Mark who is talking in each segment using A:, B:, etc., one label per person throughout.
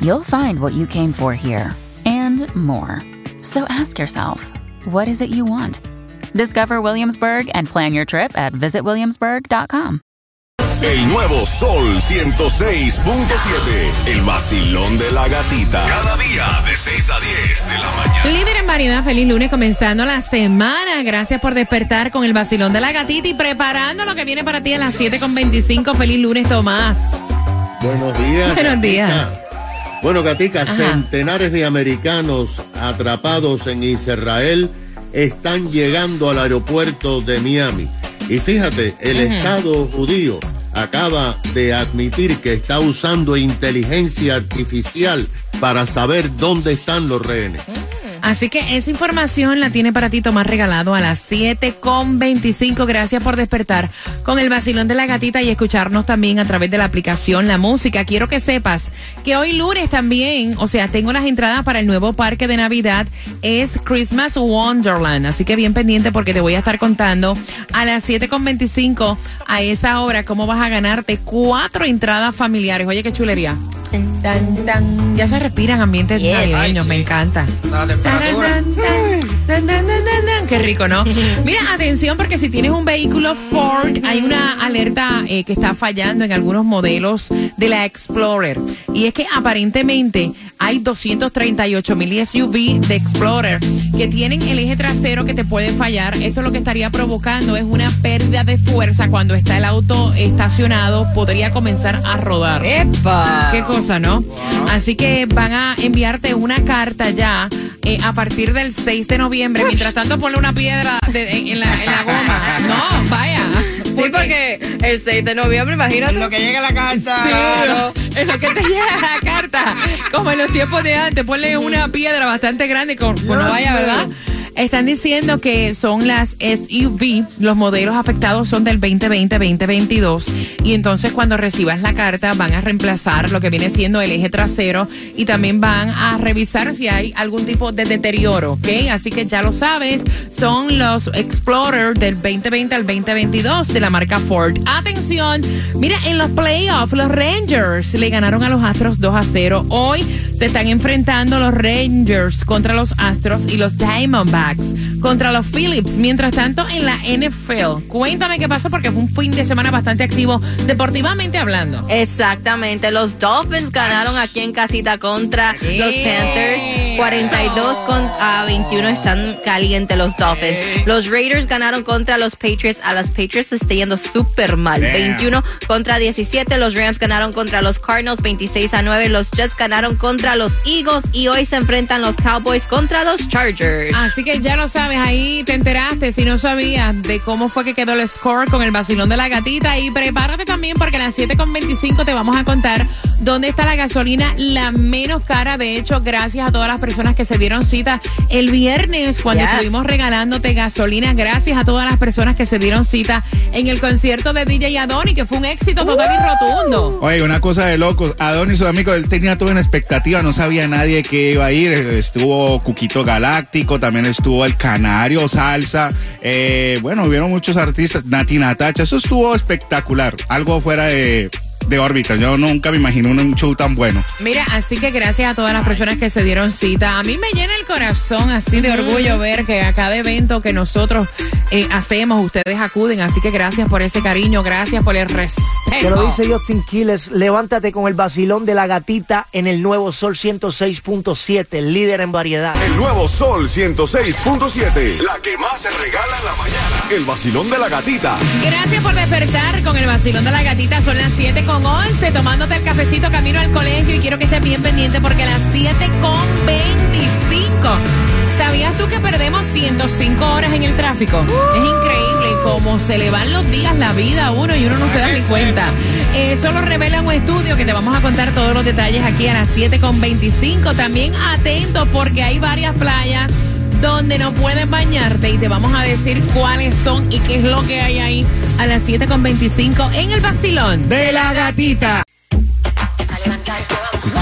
A: you'll find what you came for here and more. So ask yourself, what is it you want? Discover Williamsburg and plan your trip at visitwilliamsburg.com.
B: El nuevo Sol 106.7. El vacilón de la gatita. Cada día de 6 a 10 de la mañana.
C: Líder en variedad, feliz lunes comenzando la semana. Gracias por despertar con el vacilón de la gatita y preparando lo que viene para ti a las 7.25. Feliz lunes, Tomás.
D: Buenos días.
C: Buenos días.
D: Bueno, Gatica,
C: Ajá.
D: centenares de americanos atrapados en Israel están llegando al aeropuerto de Miami. Y fíjate, el Estado judío acaba de admitir que está usando inteligencia artificial para saber dónde están los rehenes.
C: Así que esa información la tiene para ti Tomás regalado a las 7.25. Gracias por despertar con el vacilón de la gatita y escucharnos también a través de la aplicación La Música. Quiero que sepas que hoy lunes también, o sea, tengo las entradas para el nuevo parque de Navidad, es Christmas Wonderland. Así que bien pendiente porque te voy a estar contando a las 7.25 a esa hora cómo vas a ganarte cuatro entradas familiares. Oye, qué chulería. Tan, tan. Ya se respiran ambientes navideños, me encanta. Tan, tan, tan, tan. Qué rico, ¿no? Mira, atención porque si tienes un vehículo Ford, hay una alerta eh, que está fallando en algunos modelos de la Explorer. Y es que aparentemente hay 238 mil SUV de Explorer que tienen el eje trasero que te puede fallar. Esto lo que estaría provocando es una pérdida de fuerza cuando está el auto estacionado. Podría comenzar a rodar. Qué cosa, ¿no? Así que van a enviarte una carta ya eh, a partir del 6 de noviembre. Mientras tanto, ponle una piedra de- en, en la, en la goma. No, vaya.
E: Sí, porque el 6 de noviembre, imagínate.
F: Lo que llega a la casa.
C: Claro, en lo que te llega la carta, como en los tiempos de antes, ponle una piedra bastante grande con, cuando vaya, ¿verdad? Están diciendo que son las SUV, los modelos afectados son del 2020-2022 y entonces cuando recibas la carta van a reemplazar lo que viene siendo el eje trasero y también van a revisar si hay algún tipo de deterioro, ¿ok? Así que ya lo sabes, son los Explorer del 2020 al 2022 de la marca Ford. Atención, mira, en los playoffs los Rangers le ganaron a los Astros 2 a 0. Hoy se están enfrentando los Rangers contra los Astros y los Diamondbacks contra los Phillips. Mientras tanto, en la NFL, cuéntame qué pasó porque fue un fin de semana bastante activo deportivamente hablando.
E: Exactamente, los Dolphins ganaron aquí en casita contra los Panthers. 42 con, a 21 están calientes los Dolphins. Los Raiders ganaron contra los Patriots. A los Patriots se está yendo súper mal. 21 contra 17. Los Rams ganaron contra los Cardinals. 26 a 9. Los Jets ganaron contra los Eagles. Y hoy se enfrentan los Cowboys contra los Chargers.
C: Así que ya lo sabes, ahí te enteraste, si no sabías de cómo fue que quedó el score con el vacilón de la gatita. Y prepárate también porque a las 7.25 te vamos a contar dónde está la gasolina la menos cara. De hecho, gracias a todas las personas que se dieron cita el viernes cuando
E: Yes.
C: estuvimos regalándote gasolina. Gracias a todas las personas que se dieron cita en el concierto de DJ Adoni, que fue un éxito total y rotundo.
F: Oye, una cosa de locos. Adonis, su amigo, él tenía toda una expectativa, no sabía nadie que iba a ir. Estuvo Cuquito Galáctico, también estuvo el Canario, Salsa. eh, bueno, hubieron muchos artistas, Nati Natacha, eso estuvo espectacular. Algo fuera de, de órbita. Yo nunca me imaginé un show tan bueno.
C: Mira, así que gracias a todas las personas que se dieron cita. A mí me llena el corazón así de orgullo ver que a cada evento que nosotros eh, hacemos, ustedes acuden. Así que gracias por ese cariño, gracias por el respeto.
G: Te lo dice Justin Quiles, levántate con el vacilón de la gatita en el nuevo Sol 106.7, el líder en variedad.
B: El nuevo Sol 106.7. La que más se regala en la mañana. El vacilón de la gatita.
C: Gracias por despertar con el vacilón de la gatita. Son las 7 con 11, tomándote el cafecito camino al colegio. Y quiero que estés bien pendiente porque a las 7 con 25 ¿Sabías tú que perdemos 105 horas en el tráfico? Es increíble cómo se le van los días, la vida a uno y uno no se da ni cuenta. Eso lo revela un estudio que te vamos a contar todos los detalles aquí a las 7.25. También atento porque hay varias playas donde no puedes bañarte y te vamos a decir cuáles son y qué es lo que hay ahí a las 7.25 en el vacilón
F: De la gatita.
H: Es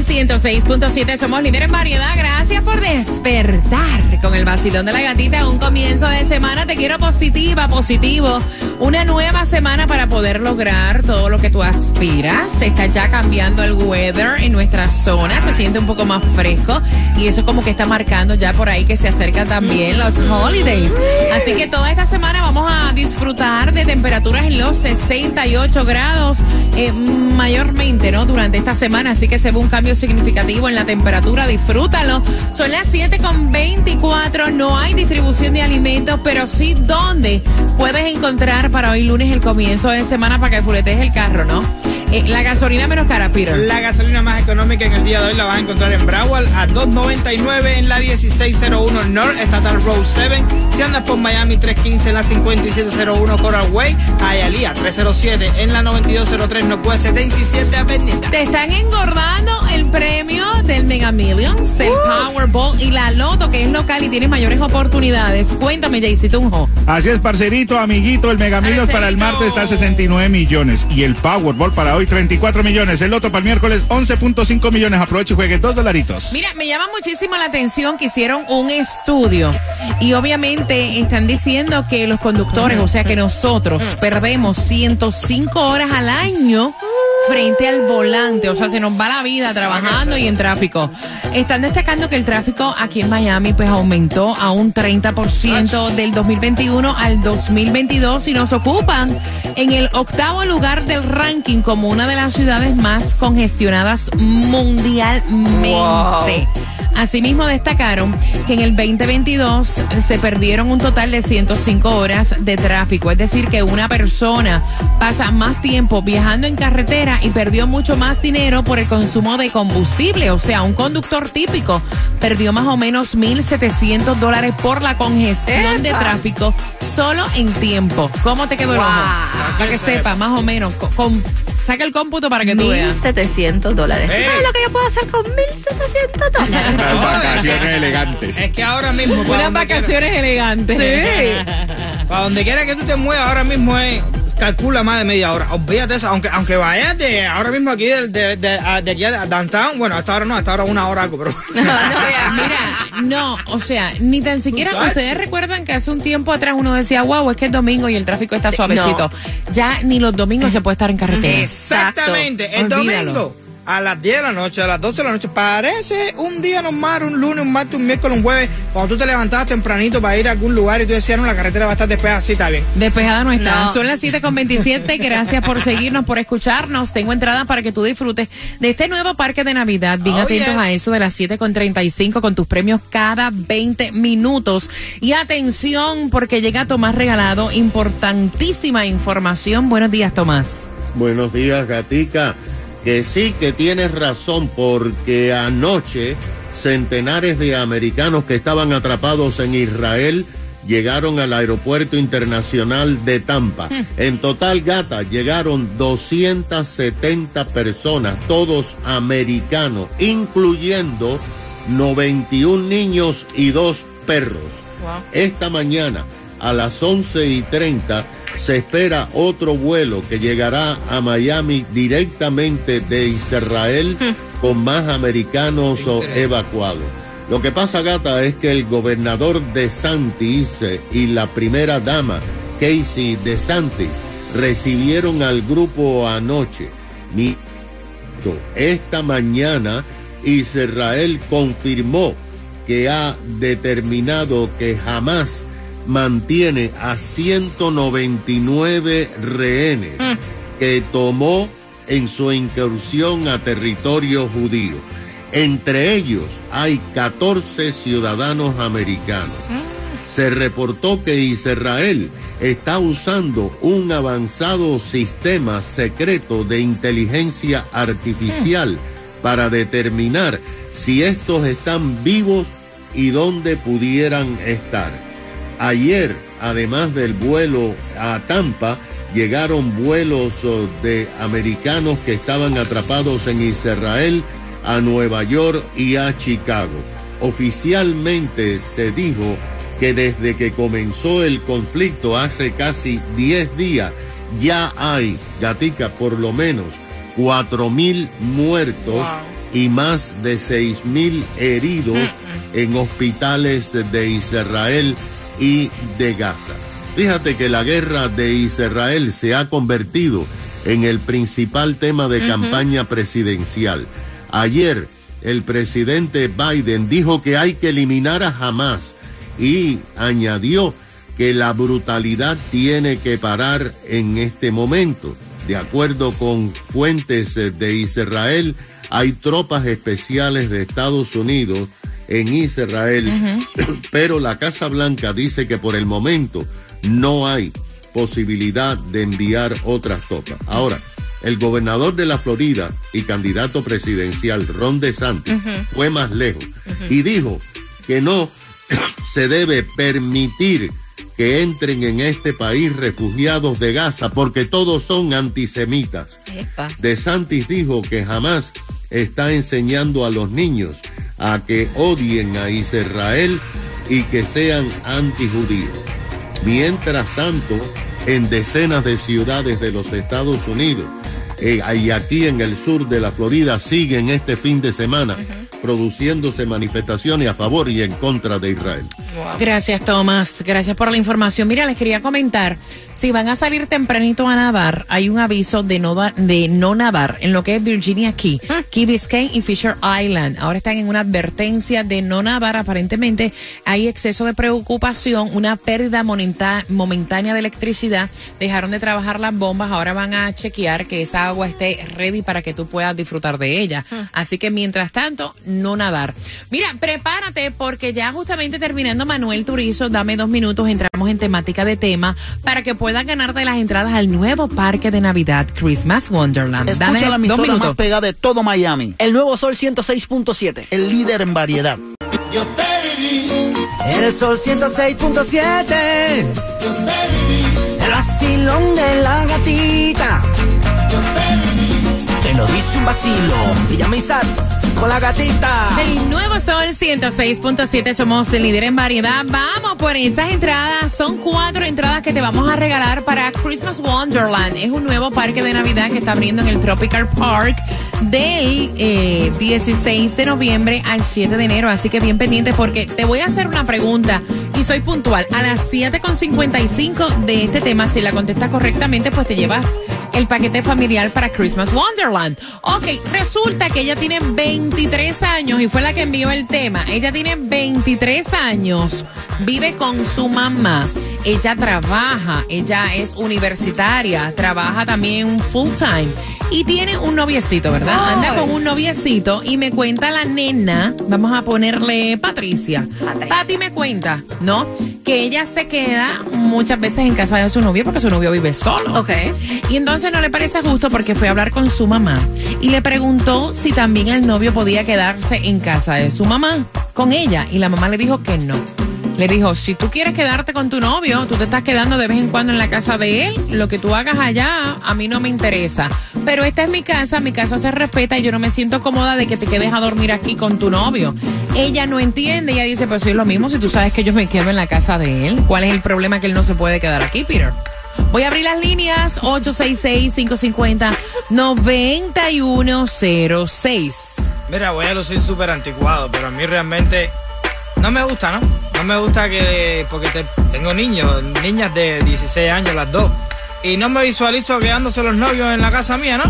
H: Sol
C: 106.7, somos líderes en variedad. Gracias por despertar con el vacilón de la gatita. Un comienzo de semana, te quiero positiva, positivo. Una nueva semana para poder lograr todo lo que tú aspiras. Está ya cambiando el weather en nuestra zona, se siente un poco más fresco y eso como que está marcando ya por ahí que se acercan también los holidays. Así que toda esta semana vamos a disfrutar de temperaturas en los 68 grados eh, mayormente, ¿no? Durante esta semana, así que se ve un cambio significativo en la temperatura, disfrútalo. Son las 7 con 24, no hay distribución de alimentos, pero sí donde puedes encontrar para hoy lunes el comienzo de semana para que fuletes el carro, ¿no? Eh, la gasolina menos cara, Peter.
I: La gasolina más económica en el día de hoy la vas a encontrar en Broward a 2.99 en la 1601 North Estatal Road 7. Si andas por Miami 315 en la 5701 Coral Way, Hialeah 307 en la 9203 Northwest 77 Avenida.
C: Te están engordando el premio del Mega Millions, el Powerball y la Loto, que es local y tienes mayores oportunidades. Cuéntame, Jaycee Tunjo.
F: Así es, parcerito, amiguito, el Mega Millions para el martes está a 69 millones y el Powerball para hoy 34 millones. El Loto para el miércoles 11.5 millones. Aproveche y juegue dos dolaritos.
C: Mira, me llama muchísimo la atención que hicieron un estudio y obviamente están diciendo que los conductores, o sea que nosotros perdemos 105 horas al año frente al volante, o sea, se nos va la vida trabajando y en tráfico. Están destacando que el tráfico aquí en Miami pues aumentó a un 30% del 2021 al 2022 y nos ocupan en el octavo lugar del ranking como una de las ciudades más congestionadas mundialmente. Asimismo destacaron que en el 2022 se perdieron un total de 105 horas de tráfico, es decir, que una persona pasa más tiempo viajando en carretera y perdió mucho más dinero por el consumo de combustible, o sea, un conductor típico perdió más o menos 1.700 dólares por la congestión de tráfico solo en tiempo. ¿Cómo te quedó el ojo? Para que sepa, más o menos, con- con- saca el cómputo para que tú veas.
E: 1.700 dólares. ¿Sabes lo que yo puedo hacer con 1.700 dólares?
I: No,
F: vacaciones
I: es que-
F: elegantes.
I: Es que ahora mismo, para
C: Unas
I: quiera,
C: vacaciones elegantes.
I: para donde quiera que tú te muevas, ahora mismo es. Calcula más de media hora. Olvídate eso. Aunque, aunque vayas de ahora mismo aquí de, de, de, de aquí a downtown. Bueno, hasta ahora no, hasta ahora una hora algo, pero.
C: Mira, no, o sea, ni tan siquiera ustedes recuerdan que hace un tiempo atrás uno decía, wow, es que es domingo y el tráfico está suavecito. Ya ni los domingos se puede estar en carretera.
I: Exactamente. El
C: Olvídalo.
I: domingo a las 10 de la noche, a las 12 de la noche, parece un día normal, un lunes, un martes, un miércoles, un jueves, cuando tú te levantabas tempranito para ir a algún lugar y tú decías, no, la carretera va a estar despejada, sí, está bien.
C: Despejada no está.
E: No.
C: Son las 7 con 27. Gracias por seguirnos, por escucharnos. Tengo entradas para que tú disfrutes de este nuevo parque de Navidad. Bien
I: Oh,
C: atentos
I: yes.
C: a eso de las 7 con 35 con tus premios cada 20 minutos. Y atención, porque llega Tomás Regalado. Importantísima información. Buenos días, Tomás.
D: Buenos días, Gatica. Que sí que tienes razón, porque anoche centenares de americanos que estaban atrapados en Israel llegaron al aeropuerto internacional de Tampa. En total, gata, llegaron 270 personas, todos americanos, incluyendo 91 niños y dos perros. Esta mañana, a las 11 y 30, se espera otro vuelo que llegará a Miami directamente de Israel con más americanos evacuados. Lo que pasa, gata, es que el gobernador de Santis y la primera dama, Casey de Santis, recibieron al grupo anoche. Esta mañana Israel confirmó que ha determinado que jamás mantiene a 199 rehenes que tomó en su incursión a territorio judío. Entre ellos hay 14 ciudadanos americanos. se reportó que Israel está usando un avanzado sistema secreto de inteligencia artificial para determinar si estos están vivos y dónde pudieran estar. Ayer, además del vuelo a Tampa, llegaron vuelos oh, de americanos que estaban atrapados en Israel a Nueva York y a Chicago. Oficialmente se dijo que desde que comenzó el conflicto hace casi 10 días ya hay, Gatica, por lo menos 4 mil muertos y más de 6 mil heridos en hospitales de Israel y de Gaza. Fíjate que la guerra de Israel se ha convertido en el principal tema de campaña presidencial. Ayer el presidente Biden dijo que hay que eliminar a Hamas y añadió que la brutalidad tiene que parar en este momento. De acuerdo con fuentes de Israel, hay tropas especiales de Estados Unidos en Israel, pero la Casa Blanca dice que por el momento no hay posibilidad de enviar otras tropas. Ahora, el gobernador de la Florida y candidato presidencial Ron DeSantis fue más lejos y dijo que no se debe permitir que entren en este país refugiados de Gaza porque todos son antisemitas.
E: Epa.
D: De Santis dijo que jamás está enseñando a los niños a que odien a Israel y que sean antijudíos. Mientras tanto, en decenas de ciudades de los Estados Unidos eh, y aquí en el sur de la Florida siguen este fin de semana produciéndose manifestaciones a favor y en contra de Israel.
C: Gracias, Tomás. Gracias por la información. Mira, les quería comentar, si van a salir tempranito a nadar, hay un aviso de no, de no nadar en lo que es Virginia Key, Key Biscayne y Fisher Island. Ahora están en una advertencia de no nadar. Aparentemente hay exceso de preocupación, una pérdida monenta- momentánea de electricidad. Dejaron de trabajar las bombas, ahora van a chequear que esa agua esté ready para que tú puedas disfrutar de ella. Así que mientras tanto, no nadar. Mira, prepárate porque ya justamente terminando Manuel Turizo, dame dos minutos, entramos en temática de tema para que puedas ganarte las entradas al nuevo parque de Navidad Christmas Wonderland.
J: Escucha
C: Dame
J: la
C: dos
J: emisora más
C: minutos.
J: pegada de todo Miami.
G: El nuevo Sol 106.7.
J: El líder en variedad.
H: Yo te viví,
G: El Sol 106.7.
H: yo te viví,
G: El vacilón de la gatita. Lo un vacilo. Isaac con la gatita.
C: El nuevo Sol 106.7, somos el líder en variedad. Vamos por esas entradas. Son cuatro entradas que te vamos a regalar para Christmas Wonderland. Es un nuevo parque de Navidad que está abriendo en el Tropical Park del eh, 16 de noviembre al 7 de enero. Así que bien pendiente porque te voy a hacer una pregunta y soy puntual. A las 7.55 de este tema, si la contestas correctamente, pues te llevas el paquete familiar para Christmas Wonderland. Ok, resulta que ella tiene 23 años y fue la que envió el tema. Ella tiene 23 años, vive con su mamá. Ella trabaja, ella es universitaria, trabaja también full time y tiene un noviecito, ¿verdad? Anda con un noviecito y me cuenta la nena, vamos a ponerle Patricia. Pati me cuenta, ¿no? Que ella se queda muchas veces en casa de su novio porque su novio vive solo.
E: Ok.
C: Y entonces no le parece justo porque fue a hablar con su mamá y le preguntó si también el novio podía quedarse en casa de su mamá con ella y la mamá le dijo que no. Le dijo, si tú quieres quedarte con tu novio, tú te estás quedando de vez en cuando en la casa de él, lo que tú hagas allá a mí no me interesa. Pero esta es mi casa, mi casa se respeta y yo no me siento cómoda de que te quedes a dormir aquí con tu novio. Ella no entiende, ella dice, pues sí, es lo mismo si tú sabes que yo me quedo en la casa de él. ¿Cuál es el problema que él no se puede quedar aquí, Peter? Voy a abrir las líneas 866-550-9106.
I: Mira, voy a lucir súper anticuado, pero a mí realmente no me gusta, ¿no? No me gusta que, porque te- tengo niños, niñas de 16 años las dos, y no me visualizo quedándose los novios en la casa mía, ¿no?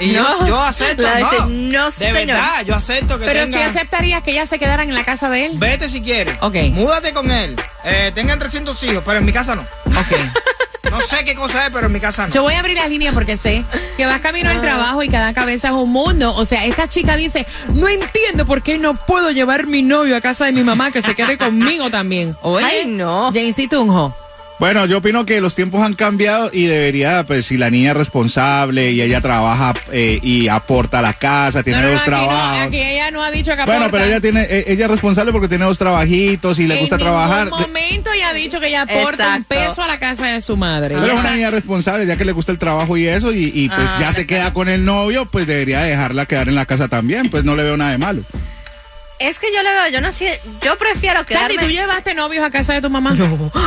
I: Y yo,
E: No.
I: yo acepto,
E: La dice,
I: no,
E: no,
I: de
E: señor.
I: verdad, yo acepto que
C: Pero si aceptarías que ellas se quedaran en la casa de él.
I: Vete si quieres.
C: Ok.
I: Múdate con él. Eh, tengan 300 hijos, pero en mi casa no.
C: Ok.
I: No sé qué cosa es, pero en mi casa no.
C: Yo voy a abrir la línea porque sé que vas camino al trabajo y cada cabeza es un mundo. O sea, esta chica dice, no entiendo por qué no puedo llevar mi novio a casa de mi mamá que se quede conmigo también. Oye,
E: Ay, no.
C: Jaycee Tunjo.
F: Bueno, yo opino que los tiempos han cambiado y debería, pues, si la niña es responsable y ella trabaja eh, y aporta a la casa, tiene
C: No, no,
F: dos
C: aquí, no,
F: trabajos.
C: aquí ella no ha dicho que
F: Bueno,
C: aporta.
F: pero ella tiene, eh, ella es responsable porque tiene dos trabajitos y le gusta
C: en
F: trabajar.
C: ningún momento ella ha dicho que ella aporta un peso a la casa de su madre.
F: Pero es una niña responsable, ya que le gusta el trabajo y eso, y, y, pues
E: Ah,
F: ya se queda con el novio, pues debería dejarla quedar en la casa también, pues no le veo nada de malo.
E: Es que yo le veo, yo no sé, yo prefiero
C: Sandy,
E: quedarme.
C: ¿tú llevaste novios a casa de tu mamá?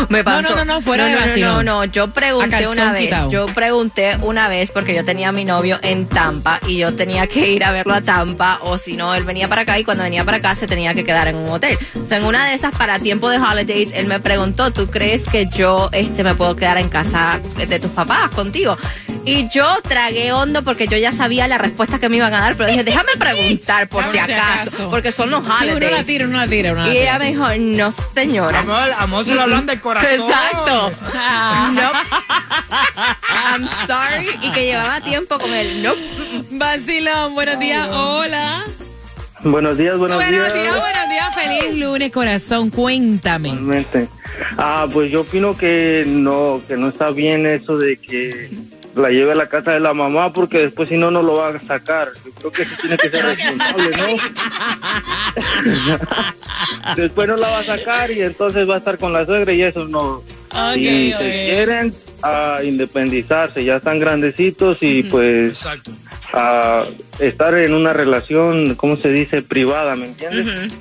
E: Me pasó.
C: No, no, no, no, fuera
E: no,
C: de
E: no, no, no, no, yo pregunté una vez,
C: quitado.
E: yo pregunté una vez porque yo tenía a mi novio en Tampa y yo tenía que ir a verlo a Tampa o si no, él venía para acá y cuando venía para acá se tenía que quedar en un hotel. O sea, en una de esas para tiempo de holidays, él me preguntó, ¿tú crees que yo este me puedo quedar en casa de tus papás contigo? Y yo tragué hondo porque yo ya sabía la respuesta que me iban a dar, pero dije, déjame preguntar por si acaso,
C: acaso.
E: porque son los
C: Sí, uno la
E: holidays.
C: tira, uno la tira, uno la
E: y
C: tira.
E: ella me dijo, no señora.
I: Amor, amor se lo hablan del corazón.
E: Exacto.
C: Ah.
E: Nope. I'm sorry. Y que llevaba tiempo con él. Nope.
C: Vacilón, buenos días, hola.
K: Buenos días, buenos,
C: Buenos días, buenos días, feliz lunes, corazón, cuéntame.
K: Igualmente. Ah, pues yo opino que no, que no está bien eso de que la lleve a la casa de la mamá porque después si no no lo va a sacar. Yo creo que sí tiene que ser responsable, ¿no? después no la va a sacar y entonces va a estar con la suegra y eso no.
C: Ok,
K: si
C: ok.
K: se quieren a independizarse, ya están grandecitos y pues
I: Exacto.
K: a estar en una relación, ¿cómo se dice? Privada, ¿me entiendes?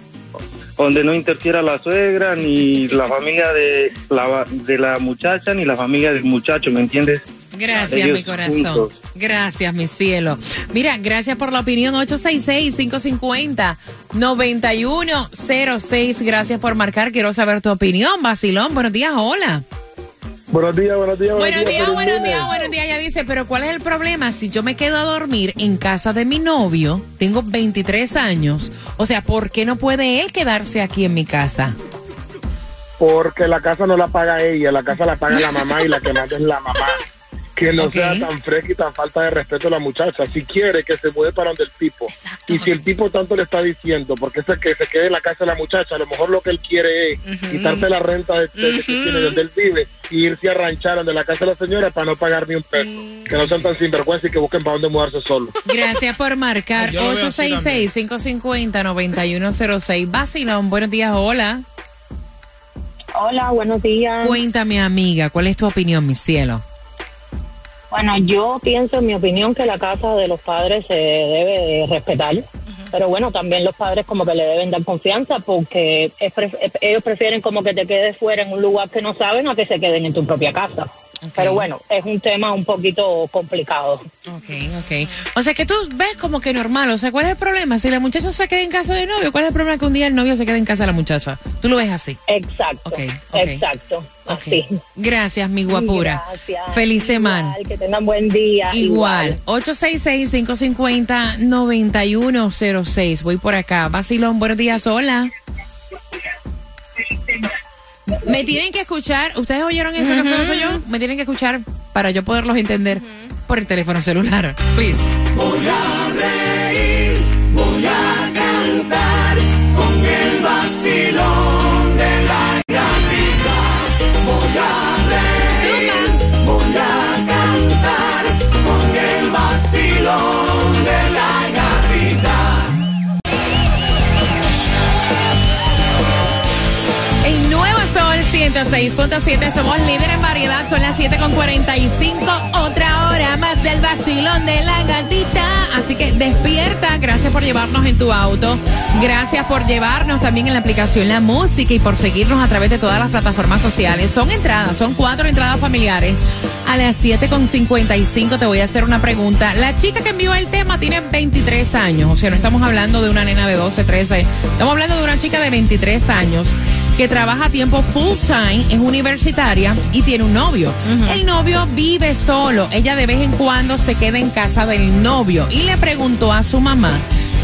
K: Donde no interfiera la suegra, ni la familia de la, de la muchacha, ni la familia del muchacho, ¿me entiendes?
C: Gracias,
K: Ellos
C: mi corazón.
K: juntos.
C: Gracias, mi cielo. Mira, gracias por la opinión. 866-550-9106. Gracias por marcar. Quiero saber tu opinión. Vacilón, buenos días, hola.
K: Buenos días, buenos días,
C: Buenos días, buenos días, buenos días. Ella dice, pero ¿cuál es el problema? Si yo me quedo a dormir en casa de mi novio, tengo 23 años, o sea, ¿por qué no puede él quedarse aquí en mi casa?
L: Porque la casa no la paga ella, la casa la paga la mamá y la que manda es la mamá. Que no sea tan fresca y tan falta de respeto a la muchacha. Si quiere que se mueve para donde el tipo. Y si el tipo tanto le está diciendo, porque es que se quede en la casa de la muchacha, a lo mejor lo que él quiere es quitarse la renta de, de- de que tiene donde él vive y irse a ranchar donde la casa de la señora para no pagar ni un peso. Que no sean tan sinvergüenza y que busquen para dónde mudarse solo.
C: Gracias por marcar.
I: Yo lo veo así
C: 866-550-9106. Vacilón, buenos días, hola.
M: Hola, buenos días.
C: Cuéntame, amiga, ¿cuál es tu opinión, mi cielo?
M: Bueno, yo pienso, en mi opinión, que la casa de los padres se debe de respetar. Pero bueno, también los padres como que le deben dar confianza porque es ellos prefieren como que te quedes fuera en un lugar que no saben a que se queden en tu propia casa. Pero bueno, es un tema un poquito complicado.
C: Ok, ok. O sea que tú ves como que normal. O sea, ¿cuál es el problema? Si la muchacha se queda en casa del novio, ¿cuál es el problema que un día el novio se quede en casa de la muchacha? Tú lo ves así.
M: Exacto.
C: Ok, ok.
M: Exacto.
C: Ok.
M: Así.
C: Gracias, mi guapura.
M: Gracias.
C: Feliz semana.
M: Igual, que tengan buen día.
C: Igual. 866-550-9106. Voy por acá. Basilón, buenos días. Hola. Me tienen que escuchar. ¿Ustedes oyeron eso que fue soy yo? Me tienen que escuchar para yo poderlos entender por el teléfono celular. Please. 106.7 somos líder en variedad, son las 7.45, otra hora más del vacilón de la gatita. Así que despierta, gracias por llevarnos en tu auto, gracias por llevarnos también en la aplicación La Música y por seguirnos a través de todas las plataformas sociales. Son entradas, son cuatro entradas familiares. A las 7.55 te voy a hacer una pregunta. La chica que envió el tema tiene 23 años, o sea, no estamos hablando de una nena de 12, 13, estamos hablando de una chica de 23 años que trabaja a tiempo full time, es universitaria y tiene un novio. El novio vive solo, ella de vez en cuando se queda en casa del novio. Y le preguntó a su mamá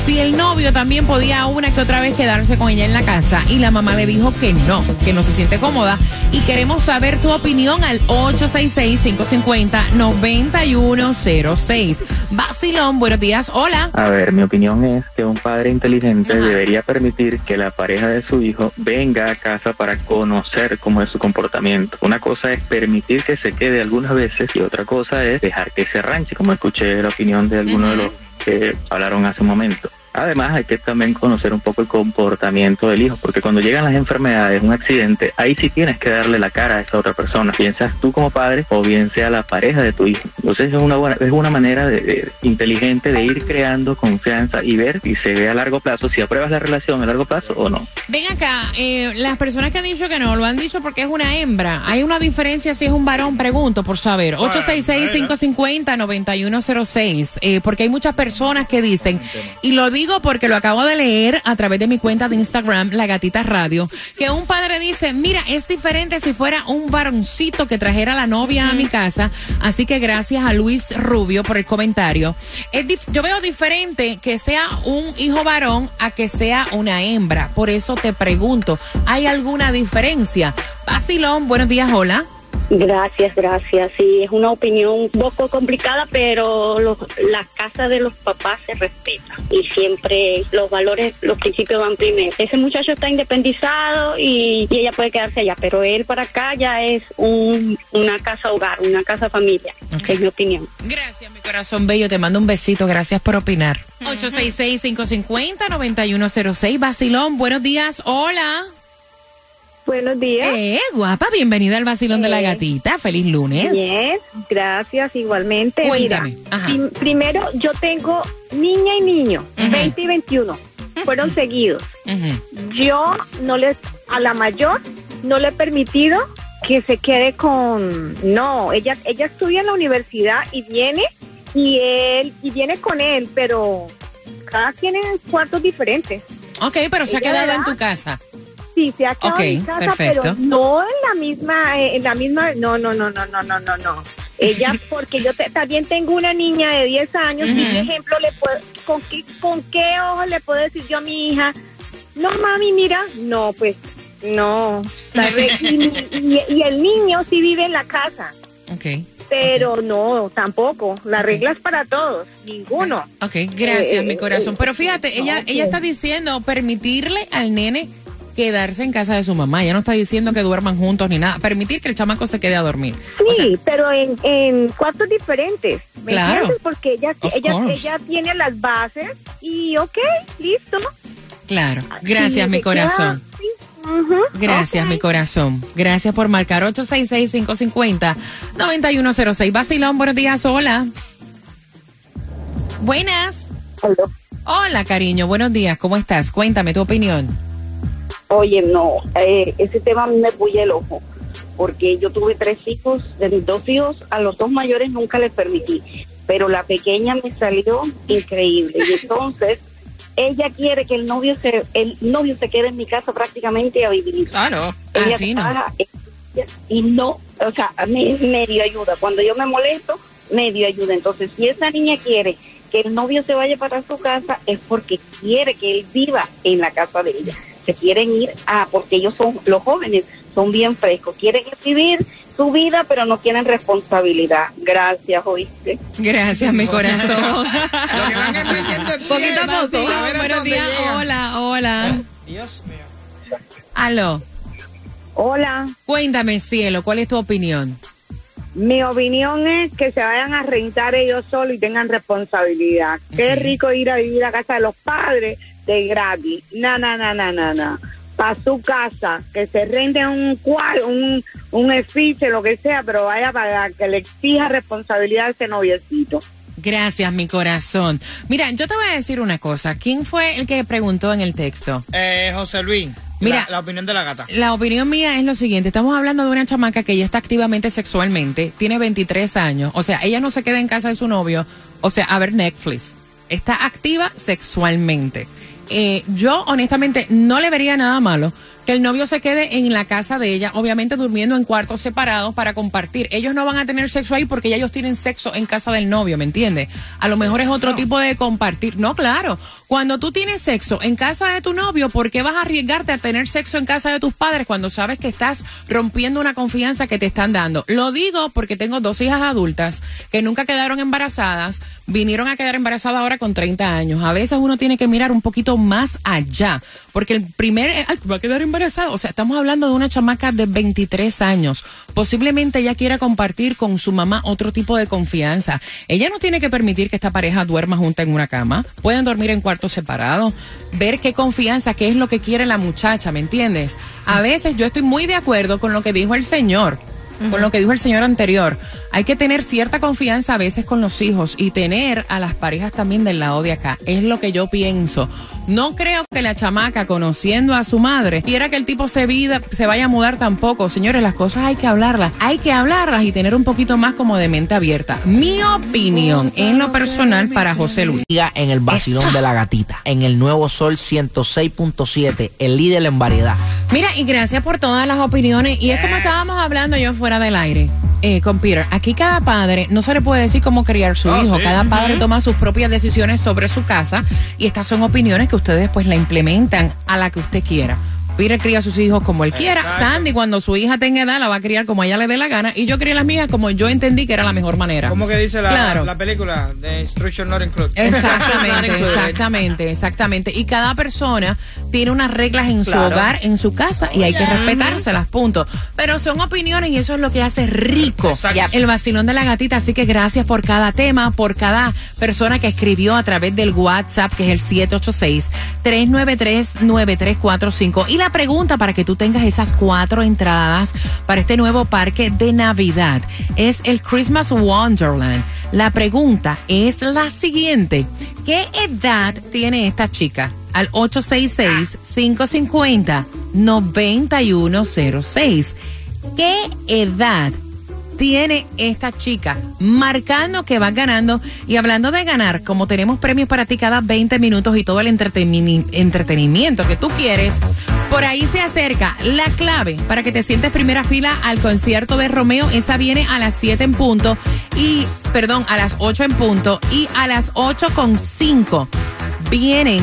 C: si el novio también podía una que otra vez quedarse con ella en la casa y la mamá le dijo que no, que no se siente cómoda. Y queremos saber tu opinión al 866-550-9106. Basilón, buenos días, hola.
N: A ver, mi opinión es que un padre inteligente debería permitir que la pareja de su hijo venga a casa para conocer cómo es su comportamiento. Una cosa es permitir que se quede algunas veces y otra cosa es dejar que se ranche, como escuché la opinión de algunos de los que hablaron hace un momento. Además, hay que también conocer un poco el comportamiento del hijo, porque cuando llegan las enfermedades, un accidente, ahí sí tienes que darle la cara a esa otra persona, piensas tú como padre o bien sea la pareja de tu hijo. Entonces es una buena, es una manera de, de- inteligente de ir creando confianza y ver si se ve a largo plazo, si apruebas la relación a largo plazo o no.
C: Ven acá, eh, las personas que han dicho que no, lo han dicho porque es una hembra. ¿Hay una diferencia si es un varón? Pregunto por saber. 866-550-9106. Eh, porque hay muchas personas que dicen, y lo digo porque lo acabo de leer a través de mi cuenta de Instagram, La Gatita Radio, que un padre dice, mira, es diferente si fuera un varoncito que trajera la novia a mi casa. Así que gracias a Luis Rubio por el comentario. Es yo veo diferente que sea un hijo varón a que sea una hembra. Por eso te pregunto, ¿hay alguna diferencia? Basilón, buenos días, hola.
O: Gracias, gracias. Sí, es una opinión un poco complicada, pero los, las casas de los papás se respetan y siempre los valores, los principios van primero. Ese muchacho está independizado y, y ella puede quedarse allá, pero él para acá ya es un, una casa hogar, una casa familia. Es mi opinión.
C: Gracias, mi corazón bello. Te mando un besito. Gracias por opinar. 866-550-9106. Basilón, buenos días. Hola.
P: Buenos días.
C: Eh, guapa, bienvenida al Vacilón de la Gatita. Feliz lunes.
P: Bien, gracias, igualmente.
C: Cuéntame,
P: Mira,
C: ajá.
P: prim- primero, yo tengo niña y niño, 20 y 21, fueron seguidos. Yo no les, a la mayor, no le he permitido que se quede con, no, ella, ella estudia en la universidad y viene, y él, y viene con él, pero cada quien en cuartos diferentes.
C: Ok, pero se ha quedado en tu casa.
P: Sí, se ha quedado en casa,
C: perfecto.
P: pero no en la misma, eh, en la misma, no, no, no, no, no, no, no, no. Ella, porque yo te- también tengo una niña de 10 años, y un ejemplo le puedo, ¿con qué, con qué ojo le puedo decir yo a mi hija? No, mami, mira, no, pues, no. Y, y- y el niño sí vive en la casa,
C: Ok.
P: pero no, tampoco. La regla es para todos, ninguno.
C: Ok, gracias,
P: Eh,
C: mi corazón.
P: eh,
C: Pero fíjate, ella, ella está diciendo permitirle al nene quedarse en casa de su mamá. Ella no está diciendo que duerman juntos ni nada. Permitir que el chamaco se quede a dormir.
P: Sí, pero en, en cuartos diferentes. ¿Me
C: Claro.
P: entiendes? Porque ella, ella, ella tiene las bases y ok, listo.
C: Claro. Gracias,
P: Sí,
C: mi corazón.
P: queda- sí, ujú,
C: Gracias, mi corazón. Gracias por marcar 866-550-9106. Basilón, buenos días. Hola. Buenas. Hola, cariño. Buenos días. ¿Cómo estás? Cuéntame tu opinión.
O: Oye, no, eh, ese tema me puye el ojo, porque yo tuve tres hijos, de mis dos hijos, a los dos mayores nunca les permití, pero la pequeña me salió increíble. Y entonces, ella quiere que el novio se, el novio se quede en mi casa prácticamente a vivir.
E: Ah, no.
O: Ella
C: Así no.
O: trabaja, ella- y no, o sea, me, medio ayuda. Cuando yo me molesto, medio ayuda. Entonces, si esa niña quiere que el novio se vaya para su casa, es porque quiere que él viva en la casa de ella. Se quieren ir a, porque ellos son, los jóvenes son bien frescos, quieren vivir su vida, pero no tienen responsabilidad. Gracias, oíste.
C: Gracias, mi corazón.
E: Poquito a
C: buenos días. Hola, hola.
I: Dios mío.
C: Aló.
P: Hola.
C: Cuéntame, cielo, ¿cuál es tu opinión?
P: Mi opinión es que se vayan a rentar ellos solos y tengan responsabilidad. Qué rico ir a vivir a casa de los padres de gratis. No, no, no, no, no, no. Para su casa, que se rente un cual, un, un edificio, lo que sea, pero vaya para que le exija responsabilidad a ese noviecito.
C: Gracias, mi corazón. Mira, yo te voy a decir una cosa. ¿Quién fue el que preguntó en el texto?
I: Eh, José Luis,
C: Mira.
I: la, la opinión de la gata.
C: La opinión mía es lo siguiente. Estamos hablando de una chamaca que ya está activamente sexualmente, tiene 23 años. O sea, ella no se queda en casa de su novio, o sea, a ver Netflix. Está activa sexualmente. Eh, yo, honestamente, no le vería nada malo que el novio se quede en la casa de ella, obviamente durmiendo en cuartos separados para compartir. Ellos no van a tener sexo ahí porque ya ellos tienen sexo en casa del novio, ¿me entiendes? A lo mejor es otro tipo de compartir. No, claro. Cuando tú tienes sexo en casa de tu novio, ¿por qué vas a arriesgarte a tener sexo en casa de tus padres cuando sabes que estás rompiendo una confianza que te están dando? Lo digo porque tengo dos hijas adultas que nunca quedaron embarazadas, vinieron a quedar embarazadas ahora con 30 años. A veces uno tiene que mirar un poquito más allá, porque el primer, eh, ay, va a quedar embarazada. O sea, estamos hablando de una chamaca de 23 años. Posiblemente ella quiera compartir con su mamá otro tipo de confianza. Ella no tiene que permitir que esta pareja duerma junta en una cama. Pueden dormir en cuartos separados. Ver qué confianza, qué es lo que quiere la muchacha, ¿me entiendes? A veces yo estoy muy de acuerdo con lo que dijo el señor con lo que dijo el señor anterior. Hay que tener cierta confianza a veces con los hijos y tener a las parejas también del lado de acá. Es lo que yo pienso. No creo que la chamaca, conociendo a su madre, quiera que el tipo se, vida, se vaya a mudar tampoco. Señores, las cosas hay que hablarlas. Hay que hablarlas y tener un poquito más como de mente abierta. Mi opinión, en lo personal, para José Luis.
G: En el vacilón de la gatita, en el nuevo Sol 106.7, el líder en variedad.
C: Mira, y gracias por todas las opiniones. Y es como estábamos hablando yo fuera del aire. Eh, con Peter, aquí cada padre no se le puede decir cómo criar su
Q: Oh,
C: hijo,
Q: sí.
C: cada padre toma sus propias decisiones sobre su casa y estas son opiniones que ustedes pues la implementan a la que usted quiera. Peter cría a sus hijos como él quiera.
I: Exacto.
C: Sandy, cuando su hija tenga edad, la va a criar como ella le dé la gana. Y yo crié las mías como yo entendí que era la mejor manera.
I: ¿Cómo que dice la,
C: Claro.
I: la película? The Instruction Not Included.
C: Exactamente, exactamente, exactamente. Y cada persona tiene unas reglas en su hogar, en su casa, y hay que respetárselas, punto. Pero son opiniones y eso es lo que hace rico el vacilón de la gatita. Así que gracias por cada tema, por cada persona que escribió a través del WhatsApp, que es el 786-393-9345. Y la pregunta para que tú tengas esas cuatro entradas para este nuevo parque de Navidad es el Christmas Wonderland. La pregunta es la siguiente. ¿Qué edad tiene esta chica? Al 866-550-9106. ¿Qué edad tiene esta chica? Marcando que va ganando. Y hablando de ganar, como tenemos premios para ti cada 20 minutos y todo el entreteni- entretenimiento que tú quieres, por ahí se acerca la clave para que te sientes primera fila al concierto de Romeo. Esa viene a las 7 en punto y, perdón, a las 8 en punto y a las 8 con 5 vienen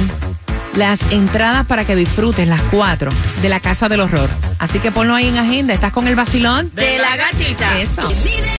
C: las entradas para que disfrutes las cuatro de la Casa del Horror. Así que ponlo ahí en agenda. ¿Estás con el vacilón?
E: De la gatita.
C: Eso.